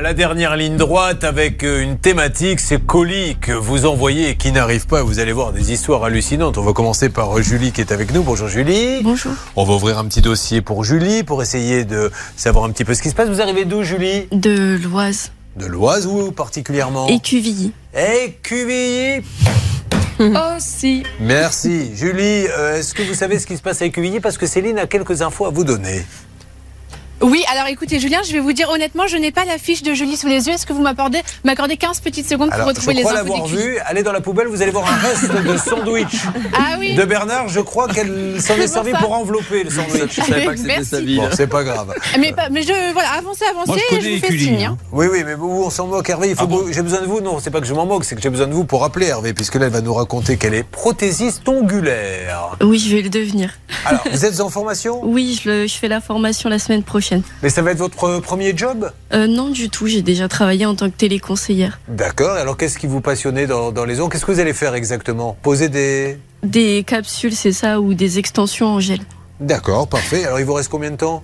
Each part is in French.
la dernière ligne droite avec euh, une thématique, c'est colis que vous envoyez et qui n'arrivent pas. Vous allez voir des histoires hallucinantes. On va commencer par euh, Julie qui est avec nous. Bonjour Julie. Bonjour. On va ouvrir un petit dossier pour Julie pour essayer de savoir un petit peu ce qui se passe. Vous arrivez d'où Julie? De l'Oise. De l'Oise ou particulièrement? Écuvilly. Écuvilly Aussi. Merci. Julie, euh, est-ce que vous savez ce qui se passe à Écuvilly Parce que Céline a quelques infos à vous donner. Oui, alors écoutez, Julien, je vais vous dire honnêtement, je n'ai pas la fiche de Julie sous les yeux. Est-ce que vous m'accordez m'accordez 15 petites secondes pour Alors, retrouver je les crois infos l'avoir des cuisines vu. Allez dans la poubelle, vous allez voir un reste de sandwich Ah oui. de Bernard. Je crois qu'elle s'en est, pour servi ça. pour envelopper le sandwich. Je savais pas que c'était Merci. sa ville. Bon, c'est pas grave. Mais, mais je voilà, avancez, avancez, Moi, je et je vous fais signe. hein. Oui, oui, mais vous, on s'en moque, Hervé. Il faut Ah bon j'ai besoin de vous. Non, c'est pas que je m'en moque, c'est que j'ai besoin de vous pour appeler Hervé, puisque là, elle va nous raconter qu'elle est prothésiste ongulaire. Oui, je vais le devenir. Alors, vous êtes en formation? Oui, je, le- je fais la formation la semaine prochaine. Mais ça va être votre premier job? Euh, non, du tout. J'ai déjà travaillé en tant que téléconseillère. D'accord. Alors, qu'est-ce qui vous passionnait dans, dans les ondes Qu'est-ce que vous allez faire exactement? Poser des. Des capsules, c'est ça, ou des extensions en gel. D'accord, parfait. Alors, il vous reste combien de temps?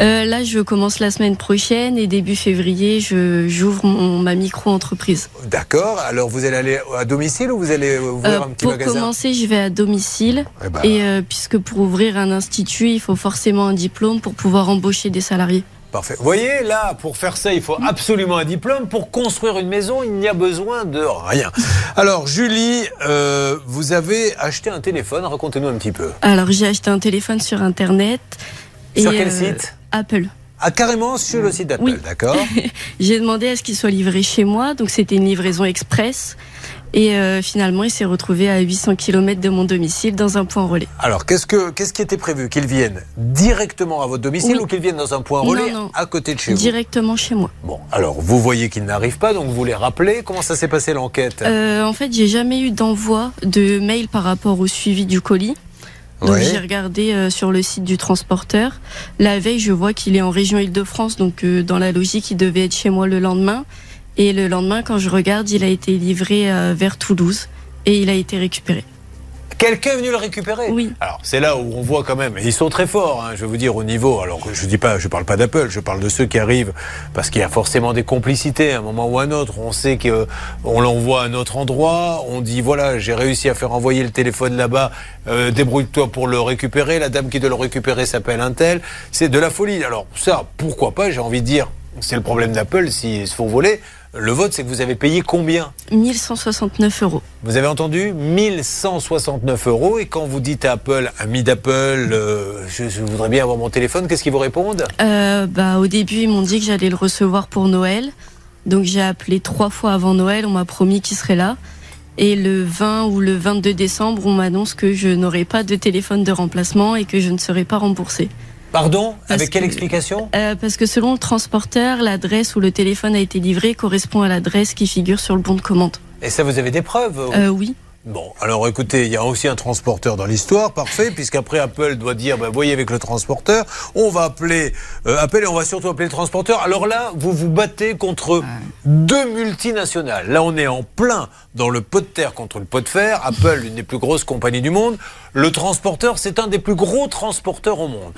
Euh, là, je commence la semaine prochaine et début février, j'ouvre mon- ma micro-entreprise. D'accord. Alors, vous allez aller à domicile ou vous allez ouvrir Euh, un petit pour magasin? commencer, je vais à domicile. Eh ben, Et euh, puisque pour ouvrir un institut, il faut forcément un diplôme pour pouvoir embaucher des salariés. Parfait. Vous voyez, là, pour faire ça, il faut absolument un diplôme. Pour construire une maison, il n'y a besoin de rien. Alors, Julie, euh, vous avez acheté un téléphone. Racontez-nous un petit peu. Alors, j'ai acheté un téléphone sur Internet. Sur quel euh, site? Apple. Ah, carrément sur le site d'Apple, Oui. d'accord J'ai demandé à ce qu'il soit livré chez moi, donc c'était une livraison express. Et euh, finalement, il s'est retrouvé à 800 km de mon domicile dans un point relais. Alors, qu'est-ce, que, qu'est-ce qui était prévu? Qu'il vienne directement à votre domicile Oui. ou qu'il vienne dans un point relais non. à côté de chez vous? Directement chez moi. Bon, alors, vous voyez qu'il n'arrive pas, donc vous les rappelez. Comment ça s'est passé l'enquête? Euh, en fait, j'ai jamais eu d'envoi de mail par rapport au suivi du colis. Donc j'ai regardé euh, sur le site du transporteur. La veille, je vois qu'il est en région Île-de-France, donc euh, dans la logique, il devait être chez moi le lendemain. Et le lendemain, quand je regarde, il a été livré euh, vers Toulouse et il a été récupéré. Quelqu'un est venu le récupérer? Oui. Alors, c'est là où on voit quand même, et ils sont très forts, hein, je vais vous dire, au niveau. Alors, je dis pas, je parle pas d'Apple, je parle de ceux qui arrivent, parce qu'il y a forcément des complicités à un moment ou à un autre. On sait qu'on l'envoie à un autre endroit, on dit, voilà, j'ai réussi à faire envoyer le téléphone là-bas, euh, débrouille-toi pour le récupérer. La dame qui doit le récupérer s'appelle un tel. C'est de la folie. Alors, ça, pourquoi pas, j'ai envie de dire, c'est le problème d'Apple s'ils se font voler. Le vote, c'est que vous avez payé combien 1169 euros. vous avez entendu 1169 euros. Et quand vous dites à Apple, ami d'Apple, euh, je, je voudrais bien avoir mon téléphone, qu'est-ce qu'ils vous répondent? Euh, bah, au début, ils m'ont dit que j'allais le recevoir pour Noël. Donc j'ai appelé trois fois avant Noël, on m'a promis qu'il serait là. Et le 20 ou le 22 décembre, on m'annonce que je n'aurai pas de téléphone de remplacement et que je ne serai pas remboursée. Pardon Parce Avec quelle que- explication Euh, parce que selon le transporteur, l'adresse où le téléphone a été livré correspond à l'adresse qui figure sur le bon de commande. Et ça, vous avez des preuves Euh, oui. Bon, alors écoutez, il y a aussi un transporteur dans l'histoire, parfait, puisqu'après Apple doit dire, ben, voyez avec le transporteur, on va appeler euh, Apple et on va surtout appeler le transporteur. Alors là, vous vous battez contre deux multinationales. Là, on est en plein dans le pot de terre contre le pot de fer. Apple, une des plus grosses compagnies du monde. Le transporteur, c'est un des plus gros transporteurs au monde.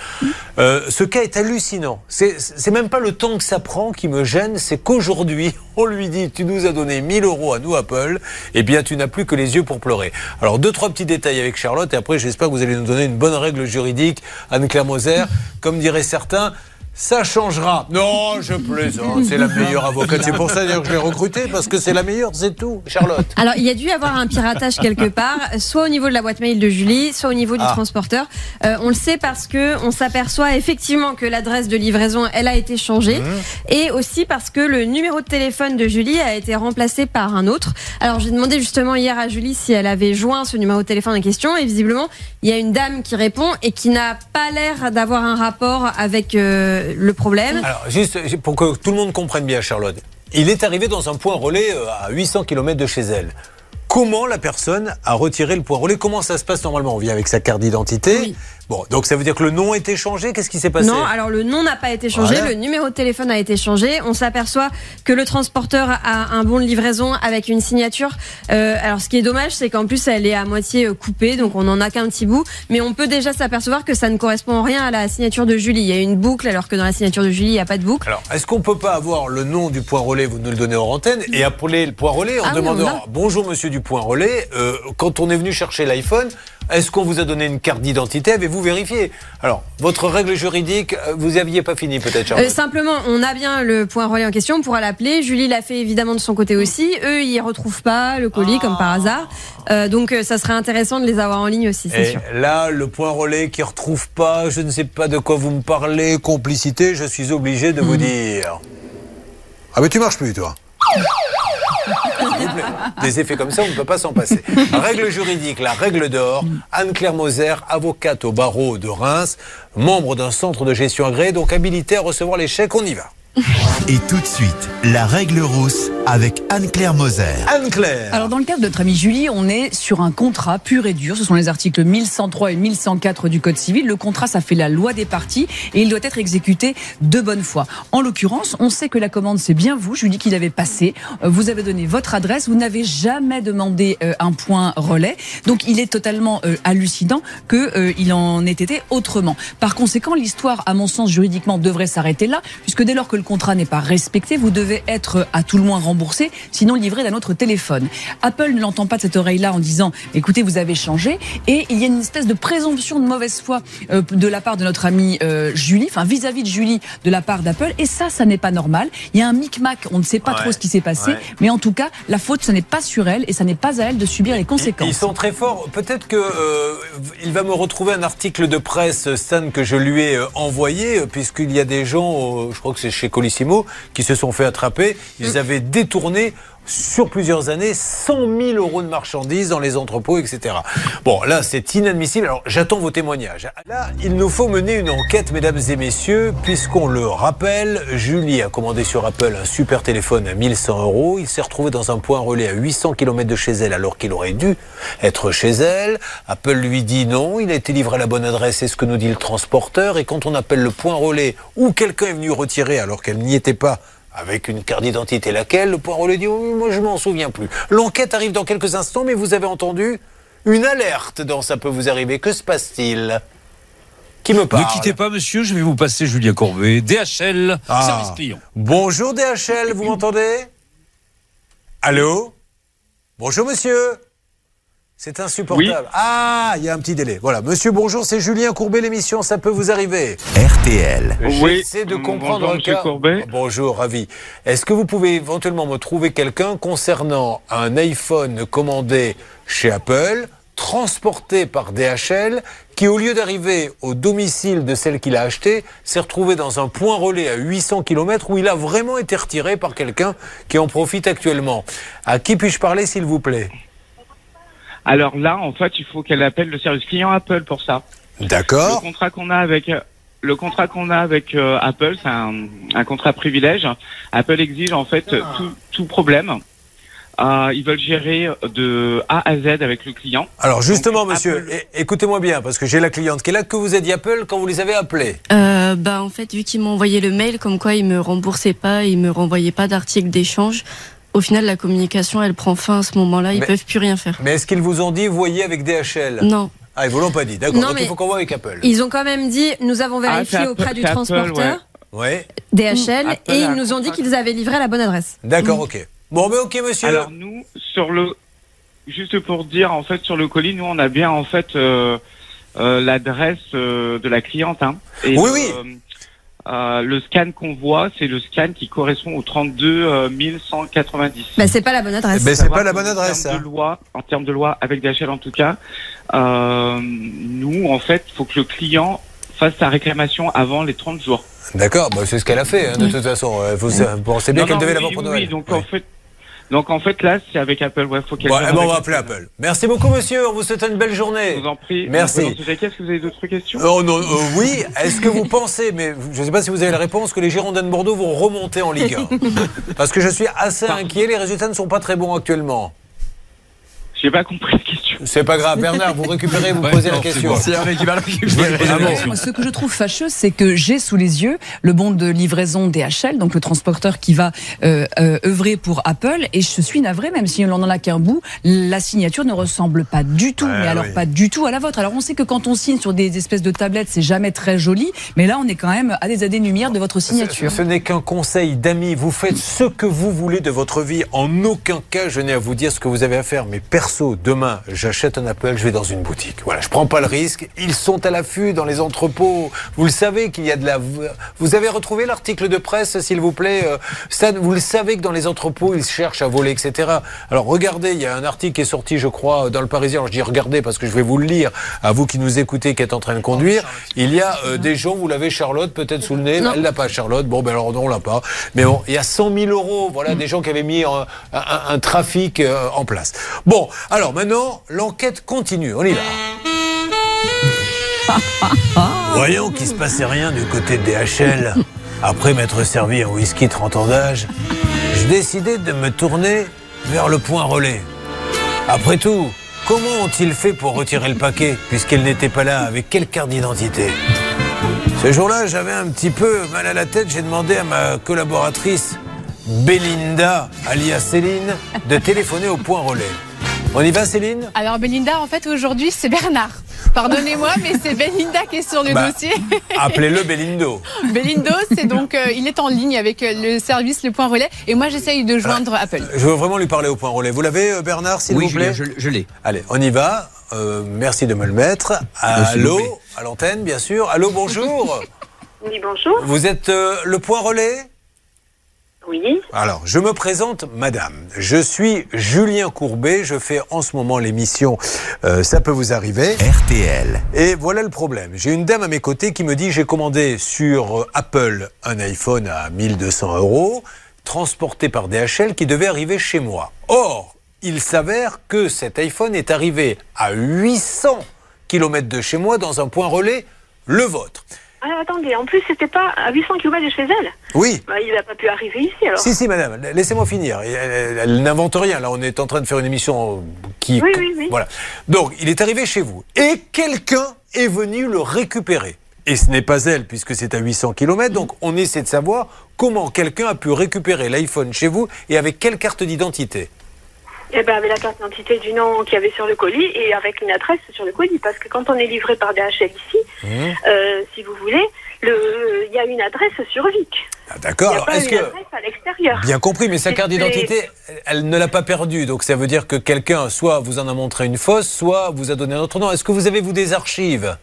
Euh, ce cas est hallucinant. C'est même pas le temps que ça prend qui me gêne, c'est qu'aujourd'hui, on lui dit tu nous as donné 1000 euros à nous, Apple, eh bien tu n'as plus que les yeux pour pleurer. Alors, deux, trois petits détails avec Charlotte, et après, j'espère que vous allez nous donner une bonne règle juridique, Anne-Claire Moser. Comme diraient certains, ça changera. Non, je plaisante, c'est la meilleure avocate. C'est pour ça d'ailleurs que je l'ai recrutée, parce que c'est la meilleure, c'est tout. Charlotte. Alors, il y a dû y avoir un piratage quelque part, soit au niveau de la boîte mail de Julie, soit au niveau du Ah. transporteur. Euh, on le sait parce que on s'aperçoit effectivement que l'adresse de livraison, elle a été changée, Mmh. et aussi parce que le numéro de téléphone de Julie a été remplacé par un autre. Alors, j'ai demandé justement hier à Julie si elle avait joint ce numéro de téléphone en question, et visiblement, il y a une dame qui répond et qui n'a pas l'air d'avoir un rapport avec euh, le problème. Alors, juste pour que tout le monde comprenne bien, Charlotte, il est arrivé dans un point relais euh, à 800 km de chez elle. Comment la personne a retiré le point relais? Comment ça se passe normalement? On vient avec sa carte d'identité. Oui. Bon, donc ça veut dire que le nom a été changé Qu'est-ce qui s'est passé Non, alors le nom n'a pas été changé, Voilà. le numéro de téléphone a été changé. On s'aperçoit que le transporteur a un bon de livraison avec une signature. Euh, alors ce qui est dommage, c'est qu'en plus elle est à moitié euh, coupée, donc on en a qu'un petit bout. Mais on peut déjà s'apercevoir que ça ne correspond en rien à la signature de Julie. Il y a une boucle, alors que dans la signature de Julie, il n'y a pas de boucle. Alors, est-ce qu'on peut pas avoir le nom du point relais, vous nous le donnez en antenne, et appeler le point relais en Ah demandant. Bonjour monsieur du point relais, euh, quand on est venu chercher l'iPhone, est-ce qu'on vous a donné une carte d'identité? Avez-vous vérifié Alors, votre règle juridique, euh, vous aviez pas fini peut-être, Euh, simplement, on a bien le point relais en question, on pourra l'appeler. Julie l'a fait évidemment de son côté aussi. Eux, ils retrouvent pas le colis comme par hasard. Euh, donc, ça serait intéressant de les avoir en ligne aussi, c'est Et sûr. là, le point relais qui retrouve pas, je ne sais pas de quoi vous me parlez, complicité, je suis obligé de Mhm. vous dire. Ah mais tu marches plus, toi. Des effets comme ça, on ne peut pas s'en passer. Règle juridique, la règle d'or. Anne-Claire Moser, avocate au barreau de Reims, membre d'un centre de gestion agréé, donc habilitée à recevoir les chèques. On y va. Et tout de suite, la règle rousse avec Anne-Claire Moser. Anne-Claire. Alors dans le cas de notre amie Julie, on est sur un contrat pur et dur. Ce sont les articles 1103 et 1104 du Code civil. Le contrat, ça fait la loi des parties et il doit être exécuté de bonne foi. En l'occurrence, on sait que la commande, c'est bien vous, Julie, qui l'avez passée. Euh, Vous avez donné votre adresse. Vous n'avez jamais demandé euh, un point relais. Donc il est totalement euh, hallucinant qu'il en ait été autrement. Par conséquent, l'histoire, à mon sens, juridiquement, devrait s'arrêter là, puisque dès lors que le contrat n'est pas respecté, vous devez être à tout le moins remboursé, sinon livré d'un autre téléphone. Apple ne l'entend pas de cette oreille-là en disant écoutez, vous avez changé, et il y a une espèce de présomption de mauvaise foi euh, de la part de notre amie euh, Julie, enfin vis-à-vis de Julie de la part d'Apple, et ça, ça n'est pas normal. Il y a un micmac, on ne sait pas Ouais. trop ce qui s'est passé, Ouais. mais en tout cas, la faute, ce n'est pas sur elle, et ça n'est pas à elle de subir les conséquences. Ils sont très forts. Peut-être que euh, il va me retrouver un article de presse, Stan, que je lui ai envoyé, puisqu'il y a des gens, je crois que c'est chez Colissimo, qui se sont fait attraper. Ils avaient détourné sur plusieurs années 100 000 euros de marchandises dans les entrepôts, etc. Bon, là, c'est inadmissible. Alors, j'attends vos témoignages. Là, il nous faut mener une enquête, mesdames et messieurs, puisqu'on le rappelle, Julie a commandé sur Apple un super téléphone à 1100 euros. Il s'est retrouvé dans un point relais à 800 km de chez elle, alors qu'il aurait dû être chez elle. Apple lui dit non, il a été livré à la bonne adresse, c'est ce que nous dit le transporteur. Et quand on appelle le point relais, où quelqu'un est venu retirer alors qu'elle n'y était pas, avec une carte d'identité laquelle, le point relais dit oh, moi je m'en souviens plus. L'enquête arrive dans quelques instants, mais vous avez entendu une alerte dans ça peut vous arriver. Que se passe-t-il? Qui me parle? Ne quittez pas, monsieur, je vais vous passer Julien Courbet, DHL, Ah. service client. Bonjour DHL, vous m'entendez? Allô? Bonjour monsieur c'est insupportable. Ah, il y a un petit délai. Voilà. Monsieur, bonjour, c'est Julien Courbet, l'émission, ça peut vous arriver. RTL. Oui. J'essaie de comprendre bonjour, un monsieur cas. Courbet. Bonjour, ravi. Est-ce que vous pouvez éventuellement me trouver quelqu'un concernant un iPhone commandé chez Apple, transporté par DHL, qui au lieu d'arriver au domicile de celle qu'il a acheté, s'est retrouvé dans un point relais à 800 km où il a vraiment été retiré par quelqu'un qui en profite actuellement. À qui puis-je parler, s'il vous plaît? Alors là, en fait, il faut qu'elle appelle le service client Apple pour ça. Le D'accord. contrat qu'on a avec le contrat qu'on a avec euh, Apple, c'est un, un contrat privilège. Apple exige en fait tout, tout problème. Euh, ils veulent gérer de A à Z avec le client. Alors justement, Donc, monsieur, écoutez-moi bien, parce que j'ai la cliente qui est là, que vous a dit Apple quand vous les avez appelés? Euh, bah en fait, vu qu'ils m'ont envoyé le mail comme quoi ils me remboursaient pas, ils me renvoyaient pas d'article d'échange. Au final, la communication, elle prend fin à ce moment-là. Ils Mais- peuvent plus rien faire. Mais est-ce qu'ils vous ont dit, voyez avec DHL Non. Ah, ils vous l'ont pas dit, d'accord. Non, Donc il mais- faut qu'on voit avec Apple. Ils ont quand même dit, nous avons Ah, vérifié auprès Apple- du Apple, transporteur, Ouais, DHL, Apple et ils nous ont dit qu'ils avaient livré à la bonne adresse. d'accord, ok. Bon, mais ok, monsieur. Alors nous, sur le, juste pour dire, en fait, sur le colis, nous, on a bien en fait euh, euh, l'adresse euh, de la cliente. Hein, et Oui, le, oui. Euh, le scan qu'on voit, c'est le scan qui correspond au 32 euh, 1190. Bah, c'est pas la bonne adresse. Ben, c'est pas la bonne en adresse, termes ça. De loi, en termes de loi, avec DHL en tout cas, euh, nous, en fait, faut que le client fasse sa réclamation avant les 30 jours. D'accord, bah, c'est ce qu'elle a fait, hein, de toute façon. Euh, Vous pensez bien qu'elle devait oui, l'avoir oui, pour oui, Noël. donc Ouais. en fait, donc en fait là, c'est avec Apple. Ouais, faut qu'elle. Bon, eh ben, on va appeler Apple. Merci beaucoup, monsieur. On vous souhaite une belle Je journée. vous en prie. Merci. Ce Est-ce que vous avez d'autres questions? Oh non, euh, oui. Est-ce que vous pensez, mais je ne sais pas si vous avez la réponse, que les Girondins de Bordeaux vont remonter en Ligue 1 Parce que je suis assez inquiet. Les résultats ne sont pas très bons actuellement. J'ai pas compris la question. C'est pas grave, Bernard, vous récupérez, vous Ouais, posez la non, question. C'est qui va Je Ah ce que je trouve fâcheux, c'est que j'ai sous les yeux le bon de livraison DHL, donc le transporteur qui va euh, euh, œuvrer pour Apple, et je suis navré, même si on n'en a qu'un bout, la signature ne ressemble pas du tout, Ouais, mais alors oui. pas du tout à la vôtre. Alors on sait que quand on signe sur des espèces de tablettes, c'est jamais très joli, mais là on est quand même à des années-lumière de votre signature. Ce, ce n'est qu'un conseil d'amis. Vous faites ce que vous voulez de votre vie. En aucun cas, je n'ai à vous dire ce que vous avez à faire. Mais perso, demain, j'achète un Apple, je vais dans une boutique. Voilà, je prends pas le risque. Ils sont à l'affût dans les entrepôts. Vous le savez qu'il y a de la. Vous avez retrouvé l'article de presse, s'il vous plaît, euh, Stan. Vous le savez que dans les entrepôts, ils cherchent à voler, etc. Alors regardez, il y a un article qui est sorti, je crois, dans le Parisien. Alors, je dis regardez parce que je vais vous le lire à vous qui nous écoutez, qui êtes en train de conduire. Il y a euh, des gens, vous l'avez Charlotte peut-être sous le nez. Non. Elle l'a pas, Charlotte. Bon, ben alors non, on l'a pas. Mais bon, il y a 100 000 euros. Voilà, des gens qui avaient mis un, un- un trafic euh, en place. Bon, alors maintenant, l'enquête continue. On y va. Voyant qu'il se passait rien du côté de DHL, après m'être servi un whisky 30 ans d'âge, j'ai décidé de me tourner vers le point relais. Après tout, comment ont-ils fait pour retirer le paquet, puisqu'elle n'était pas là Avec quelle carte d'identité? Ce jour-là, j'avais un petit peu mal à la tête. J'ai demandé à ma collaboratrice, Belinda, alias Céline, de téléphoner au point relais. On y va, Céline Alors Belinda, en fait, aujourd'hui, c'est Bernard. Pardonnez-moi, mais c'est Belinda qui est sur le Bah. dossier. Appelez-le Belindo. Belindo, c'est donc, euh, il est en ligne avec euh, le service Le Point Relais. Et moi, j'essaye de joindre Apple. Je veux vraiment lui parler au point relais. Vous l'avez, euh, Bernard, s'il Oui, vous plaît je, je l'ai. Allez, on y va. Euh, merci de me le mettre. Allô, à l'antenne, bien sûr. Allô, bonjour. Oui, bonjour. Vous êtes euh, le point relais Oui. Alors, je me présente, madame. Je suis Julien Courbet. Je fais en ce moment l'émission euh, Ça peut vous arriver. RTL. Et voilà le problème. J'ai une dame à mes côtés qui me dit j'ai commandé sur euh, Apple un iPhone à 1200 euros, transporté par DHL, qui devait arriver chez moi. Or, il s'avère que cet iPhone est arrivé à 800 km de chez moi dans un point relais, le vôtre. Ah, attendez, en plus, c'était pas à 800 km de chez elle. Oui. Bah, il n'a pas pu arriver ici, alors. Si, si, madame, laissez-moi finir. Elle, elle- elle n'invente rien. Là, on est en train de faire une émission qui. Oui, oui, oui. Voilà. Donc, il est arrivé chez vous. Et quelqu'un est venu le récupérer. Et ce n'est pas elle, puisque c'est à 800 km. Donc, on essaie de savoir comment quelqu'un a pu récupérer l'iPhone chez vous et avec quelle carte d'identité. Eh ben, avec la carte d'identité du nom qu'il y avait sur le colis et avec une adresse sur le colis. Parce que quand on est livré par DHL ici, Mmh. euh, si vous voulez, le- il y a une adresse sur Vic. Ah, D'accord. est-ce une que. adresse à l'extérieur. Bien compris, mais sa carte d'identité, elle, elle ne l'a pas perdue. Donc, ça veut dire que quelqu'un, soit vous en a montré une fausse, soit vous a donné un autre nom. Est-ce que vous avez, vous, des archives?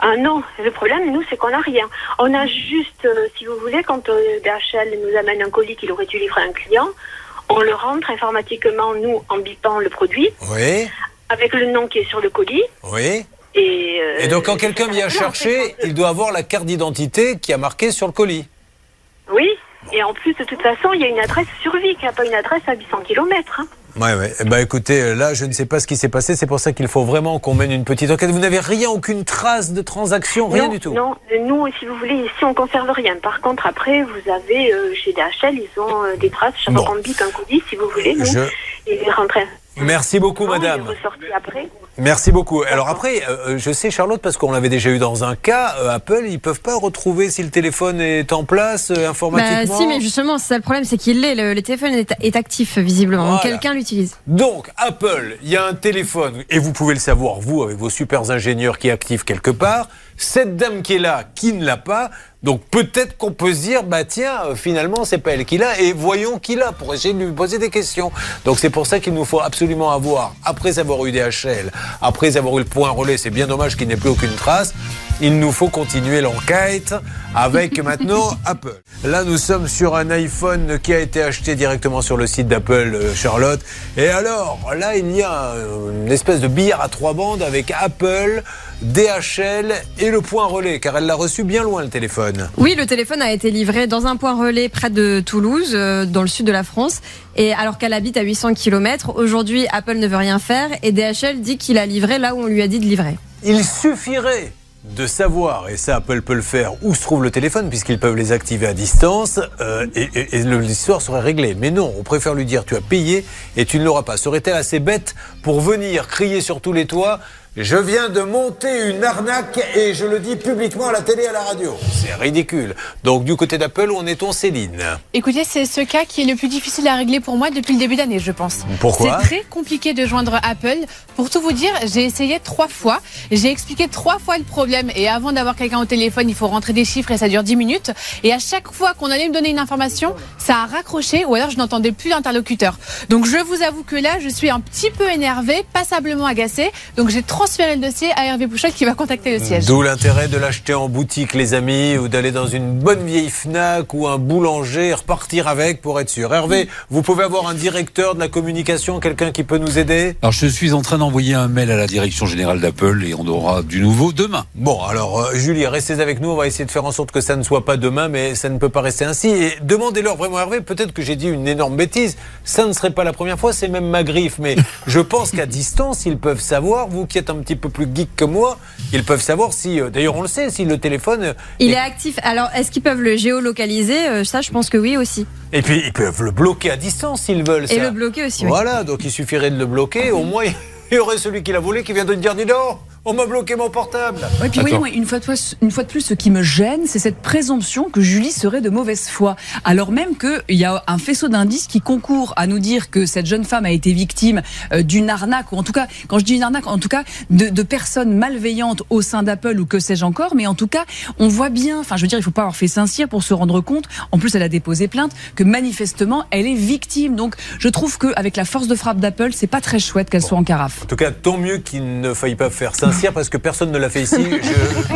Ah non, le problème, nous, c'est qu'on n'a rien. On a juste, euh, si vous voulez, quand euh, DHL nous amène un colis qu'il aurait dû livrer à un client, on le rentre informatiquement, nous, en bipant le produit, Oui. avec le nom qui est sur le colis. Oui. Et, euh, Et donc, quand quelqu'un vient voilà, en fait, chercher, il doit avoir la carte d'identité qui a marqué sur le colis. Oui, et en plus, de toute façon, il y a une adresse sur Vic, il n'y a pas une adresse à 800 km. Ouais, ouais. Eh ben, écoutez, là, je ne sais pas ce qui s'est passé. C'est pour ça qu'il faut vraiment qu'on mène une petite enquête. Vous n'avez rien, aucune trace de transaction, rien non, du tout. Non, euh, nous, si vous voulez, ici, on conserve rien. Par contre, après, vous avez, euh, chez DHL, ils ont euh, des traces. Chaque Bon. un colis, si vous voulez, nous, Je- il est rentré. Merci beaucoup, madame. est ressorti après. Merci beaucoup. Alors après, euh, je sais, Charlotte, parce qu'on l'avait déjà eu dans un cas, euh, Apple, ils peuvent pas retrouver si le téléphone est en place euh, Bah, informatiquement. si, mais justement, c'est ça le problème, c'est qu'il l'est. Le, le téléphone est, est actif, visiblement. Voilà. quelqu'un l'utilise. Donc, Apple, il y a un téléphone, et vous pouvez le savoir, vous, avec vos super ingénieurs qui activent quelque part. Cette dame qui est là, qui ne l'a pas. Donc, peut-être qu'on peut se dire, bah tiens, euh, finalement, c'est pas elle qui l'a, et voyons qui l'a, pour essayer de lui poser des questions. Donc, c'est pour ça qu'il nous faut absolument avoir, après avoir eu DHL, après avoir eu le point relais, c'est bien dommage qu'il n'ait plus aucune trace, il nous faut continuer l'enquête avec maintenant Apple. Là, nous sommes sur un iPhone qui a été acheté directement sur le site d'Apple, euh, Charlotte. Et alors, là, il y a une espèce de billard à trois bandes avec Apple, DHL et le point relais, car elle l'a reçu bien loin le téléphone. Oui, le téléphone a été livré dans un point relais près de Toulouse, euh, dans le sud de la France. Et alors qu'elle habite à 800 km, aujourd'hui, Apple ne veut rien faire et DHL dit qu'il a livré là où on lui a dit de livrer. Il suffirait de savoir, et ça Apple peut le faire, où se trouve le téléphone, puisqu'ils peuvent les activer à distance, euh, et, et- et l'histoire serait réglée. Mais non, on préfère lui dire tu as payé et tu ne l'auras pas. Serait-elle assez bête pour venir crier sur tous les toits je viens de monter une arnaque et je le dis publiquement à la télé et à la radio. C'est ridicule. Donc du côté d'Apple, où en est-on Céline? Écoutez, c'est ce cas qui est le plus difficile à régler pour moi depuis le début d'année, je pense. Pourquoi? C'est très compliqué de joindre Apple. Pour tout vous dire, j'ai essayé trois fois. J'ai expliqué trois fois le problème. Et avant d'avoir quelqu'un au téléphone, il faut rentrer des chiffres et ça dure 10 minutes. Et à chaque fois qu'on allait me donner une information, ça a raccroché ou alors je n'entendais plus l'interlocuteur. Donc je vous avoue que là, je suis un petit peu énervée, passablement agacée. Donc j'ai transféré le dossier à Hervé Pouchol qui va contacter le siège. D'où l'intérêt de l'acheter en boutique, les amis, ou d'aller dans une bonne vieille Fnac ou un boulanger, et repartir avec pour être sûr. Hervé, vous pouvez avoir un directeur de la communication, quelqu'un qui peut nous aider? Alors je suis en train d'envoyer un mail à la direction générale d'Apple et on aura du nouveau demain. Bon, alors euh, Julie, restez avec nous. On va essayer de faire en sorte que ça ne soit pas demain, mais ça ne peut pas rester ainsi. Et demandez-leur vraiment, Hervé, peut-être que j'ai dit une énorme bêtise. Ça ne serait pas la première fois, c'est même ma griffe. Mais je pense qu'à distance, ils peuvent savoir, vous qui êtes un petit peu plus geek que moi, ils peuvent savoir si, euh, d'ailleurs on le sait, si le téléphone... euh, Il est actif. Alors, est-ce qu'ils peuvent le géolocaliser Euh, Ça, je pense que oui aussi. Et puis ils peuvent le bloquer à distance s'ils veulent. Et ça. le bloquer aussi, oui. Voilà, donc il suffirait de le bloquer. Au moins, il y aurait celui qui l'a volé qui vient de dire dis donc, on m'a bloqué mon portable. Ouais, puis oui, une fois, de plus, une fois de plus, ce qui me gêne, c'est cette présomption que Julie serait de mauvaise foi. Alors même qu'il y a un faisceau d'indices qui concourent à nous dire que cette jeune femme a été victime euh, d'une arnaque, ou en tout cas, quand je dis une arnaque, en tout cas, de, de personnes malveillantes au sein d'Apple ou que sais-je encore, mais en tout cas, on voit bien, enfin, je veux dire, il faut pas avoir fait Saint-Cyr pour se rendre compte, en plus, elle a déposé plainte, que manifestement, elle est victime. Donc, je trouve qu'avec la force de frappe d'Apple, c'est pas très chouette qu'elle soit en carafe. En tout cas, tant mieux qu'il ne faille pas faire Parce que personne ne l'a fait ici.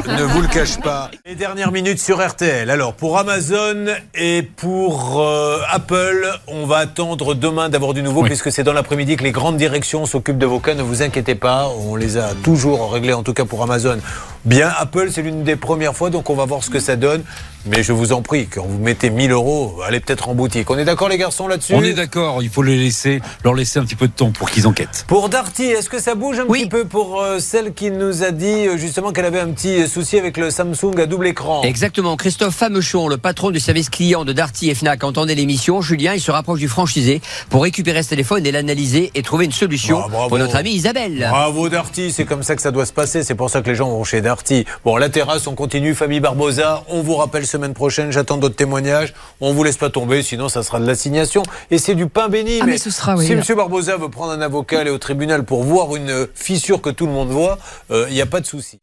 Je ne vous le cache pas. Les dernières minutes sur RTL. Alors, pour Amazon et pour euh, Apple, on va attendre demain d'avoir du nouveau puisque c'est dans l'après-midi que les grandes directions s'occupent de vos cas. Ne vous inquiétez pas. On les a toujours réglés, en tout cas pour Amazon. Bien, Apple, c'est l'une des premières fois, donc on va voir ce que ça donne. Mais je vous en prie, quand vous mettez 1000 euros, allez peut-être en boutique. On est d'accord, les garçons, là-dessus On est d'accord, il faut les laisser, leur laisser un petit peu de temps pour qu'ils enquêtent. Pour Darty, est-ce que ça bouge un petit peu pour euh, celle qui nous a dit euh, justement qu'elle avait un petit souci avec le Samsung à double écran? Exactement. Christophe Famechon, le patron du service client de Darty et Fnac, entendait l'émission. Julien, il se rapproche du franchisé pour récupérer ce téléphone et l'analyser et trouver une solution Ah, bravo. pour notre amie Isabelle. Bravo Darty, c'est comme ça que ça doit se passer. C'est pour ça que les gens vont chez Darty. Bon, la terrasse, on continue. Famille Barbosa, on vous rappelle semaine prochaine. J'attends d'autres témoignages. On vous laisse pas tomber, sinon ça sera de l'assignation. Et c'est du pain béni. Ah, mais ce sera, oui, Si. M. Barbosa veut prendre un avocat, aller au tribunal pour voir une fissure que tout le monde voit, il n'y a pas de souci.